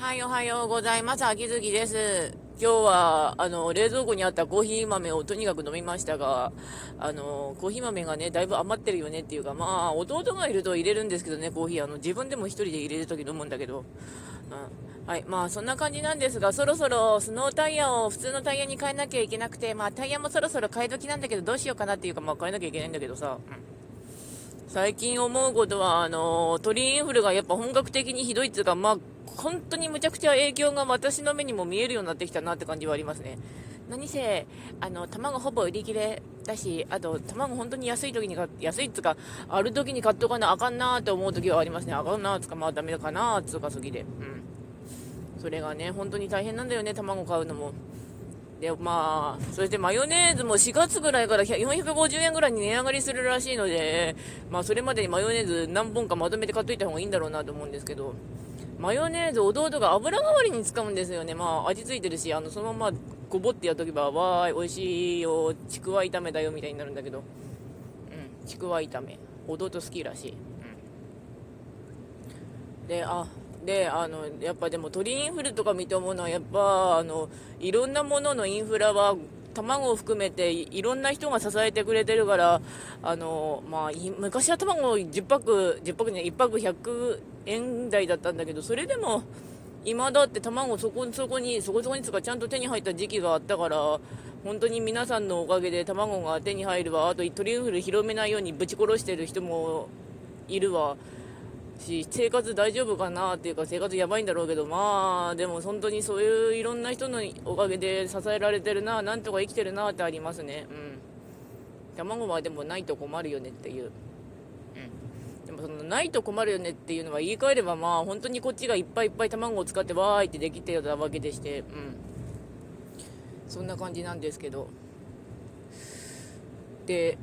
はい、おはようございます。秋月です。今日は、あの、冷蔵庫にあったコーヒー豆をとにかく飲みましたが、あの、コーヒー豆がね、だいぶ余ってるよねっていうか、まあ、弟がいると入れるんですけどね、コーヒー。あの、自分でも一人で入れるとき飲むんだけど、うん。はい、まあ、そんな感じなんですが、そろそろスノータイヤを普通のタイヤに変えなきゃいけなくて、まあ、タイヤもそろそろ変え時なんだけど、どうしようかなっていうか、まあ、変えなきゃいけないんだけどさ、うん。最近思うことは、あの、鳥インフルがやっぱ本格的にひどいっていうか、まあ、本当にむちゃくちゃ影響が私の目にも見えるようになってきたなって感じはありますね。何せ、あの、卵ほぼ売り切れだし、あと、卵本当に安い時に買安いっつか、ある時に買っとかなあかんなって思う時はありますね。あかんなーつか、まあダメかなーつうか、すぎで。うん。それがね、本当に大変なんだよね、卵買うのも。で、まあ、そしてマヨネーズも4月ぐらいから450円ぐらいに値上がりするらしいので、まあ、それまでにマヨネーズ何本かまとめて買っといた方がいいんだろうなと思うんですけど、マヨネーズ弟が油代わりに使うんですよね。まあ、味付いてるし、あの、そのままごぼってやっとけば、わーい、美味しいよ、ちくわ炒めだよ、みたいになるんだけど、うん、ちくわ炒め。弟好きらしい。うん。で、あ、で、あの、やっぱでも鳥インフルとか見て思うのは、やっぱ、あの、いろんなもののインフラは、卵を含めていろんな人が支えてくれてるから、あの、まあ、昔は卵10パック、10パックね、1パック100円台だったんだけど、それでも、今だって卵そこそこに、そこそこにつかちゃんと手に入った時期があったから、本当に皆さんのおかげで卵が手に入るわ、あと鳥インフル広めないようにぶち殺してる人もいるわ。し生活大丈夫かなっていうか生活やばいんだろうけどまあでも本当にそういういろんな人のおかげで支えられてるななんとか生きてるなってありますね。うん。卵はでもないと困るよねっていう。うん。でもそのないと困るよねっていうのは言い換えればまあ本当にこっちがいっぱいいっぱい卵を使ってわーいってできてたわけでして。うん。そんな感じなんですけど。で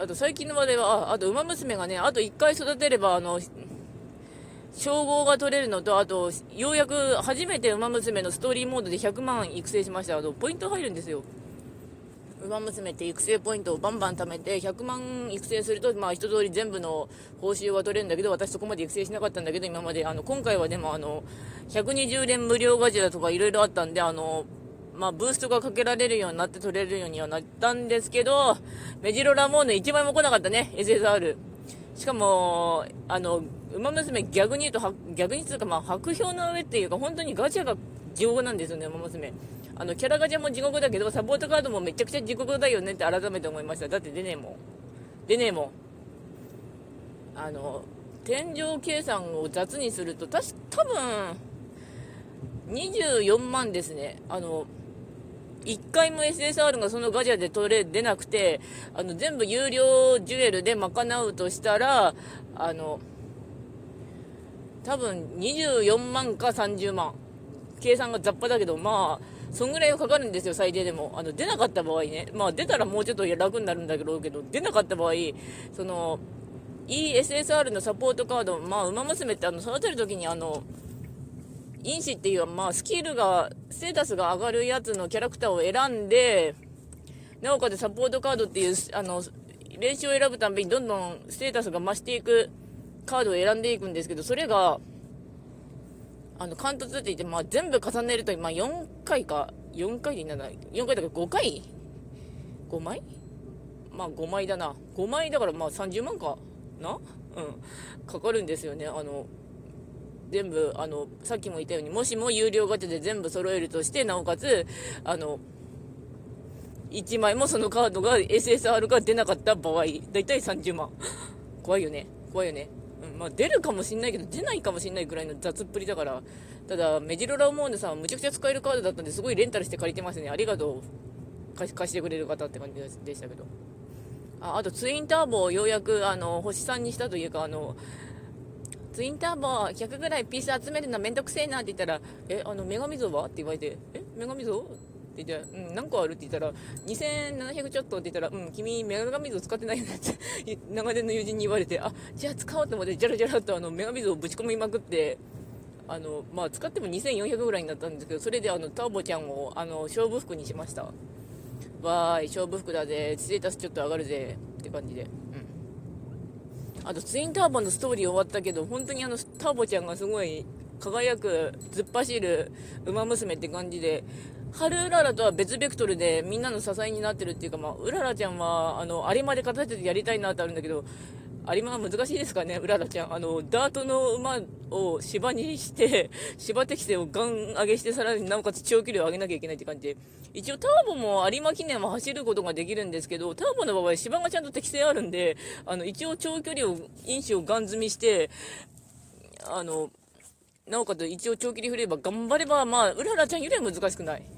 あと最近の話題は、ああと、馬娘がね、あと1回育てれば、あの、称号が取れるのと、あと、ようやく初めて馬娘のストーリーモードで100万育成しました。あと、ポイント入るんですよ。馬娘って育成ポイントをバンバン貯めて、100万育成すると、まあ、一通り全部の報酬が取れるんだけど、私そこまで育成しなかったんだけど、今まで、あの、今回はでも、あの、120連無料ガチャとかいろいろあったんで、あの、まあ、ブーストがかけられるようになって取れるようにはなったんですけど、メジロラモーヌ1枚も来なかったね、SSR。しかも、あの、馬娘逆に言うと、逆に言うか、まあ、白氷の上っていうか、本当にガチャが地獄なんですよね、馬娘。あの、キャラガチャも地獄だけど、サポートカードもめちゃくちゃ地獄だよねって改めて思いました。だって出ねえもん。出ねえもん。あの、天井計算を雑にすると、たし、多分、24万ですね。あの、1回も SSR がそのガチャで取れ、出なくて、あの、全部有料ジュエルで賄うとしたら、あの、多分24万か30万。計算が雑把だけど、まあ、そんぐらいはかかるんですよ、最低でも。あの、出なかった場合ね。まあ、出たらもうちょっと楽になるんだけど、出なかった場合、その、ESSR のサポートカード、まあ、馬娘ってあの、育てるときにあの、因子っていう、まあ、スキルが、ステータスが上がるやつのキャラクターを選んで、なおかつサポートカードっていう、あの、練習を選ぶたびにどんどんステータスが増していくカードを選んでいくんですけど、それが、あの、貫突って言って、まあ、全部重ねると、まあ、4回か、4回でいいんだな、4回だから5回 ?5 枚？まあ、5枚だな。5枚だから、まあ、30万かな？うん。かかるんですよね。あの、全部、あの、さっきも言ったように、もしも有料ガチャで全部揃えるとして、なおかつ、あの、1枚もそのカードが SSR が出なかった場合、だいたい30万。怖いよね。怖いよね。まあ出るかもしんないけど、出ないかもしんないぐらいの雑っぷりだから、ただ、メジロラモーネさんむちゃくちゃ使えるカードだったんで、すごいレンタルして借りてますね。ありがとう。貸してくれる方って感じでしたけど。ああと、ツインターボをようやく、あの、星さんにしたというか、あの、ツインターボ100ぐらいピース集めるのめんどくせえなって言ったら、え、あの、女神像は？って言われて、え、女神像？って言って、うん、何個あるって言ったら、2700ちょっとって言ったら、うん、君、女神像使ってないよねって 長年の友人に言われて、あ、じゃあ使おうと思って、じゃらじゃらとあの、女神像をぶち込みまくって、あの、まあ、使っても2400ぐらいになったんですけど、それであの、ターボちゃんを、あの、勝負服にしました。わーい、勝負服だぜ、ステータスちょっと上がるぜ、って感じで。あとツインターボのストーリー終わったけど、本当にあのターボちゃんがすごい輝く、突っ走る、馬娘って感じで、春うららとは別ベクトルでみんなの支えになってるっていうか、まあ、うららちゃんは、あの、有馬で形でやりたいなってあるんだけど、有馬は難しいですかね、うららちゃん。あの、ダートの馬を芝にして、芝適性をガン上げして、さらになおかつ長距離を上げなきゃいけないって感じで、一応ターボも有馬記念は走ることができるんですけど、ターボの場合芝がちゃんと適性あるんで、あの、一応長距離を、因子をガン積みして、あの、なおかつ一応長距離振れば頑張れば、まあ、うららちゃんよりは難しくない。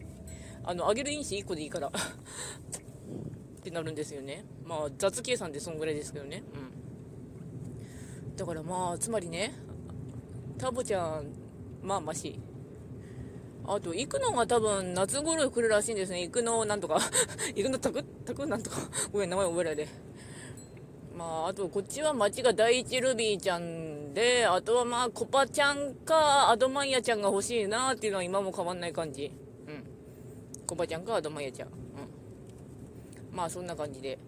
あの、上げる因子1個でいいから ってなるんですよね。まあ、雑計算でそんぐらいですけどね。うん。だからまあ、つまりね、タボちゃん、まあ、まし。あと、行くのが多分夏頃来るらしいんですね。行くのなんとか 行くのたく、たくなんとかごめん、名前覚えられで。まあ、あと、こっちは町が第一ルビーちゃんで、あとはまあ、コパちゃんか、アドマイヤちゃんが欲しいなっていうのは今も変わんない感じ。うん。コバちゃんか、アドマイヤちゃん。うん。まあ、そんな感じで。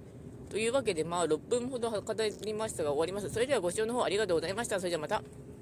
というわけで、まあ、6分ほど語りましたが終わります。それではご視聴の方ありがとうございました。それではまた。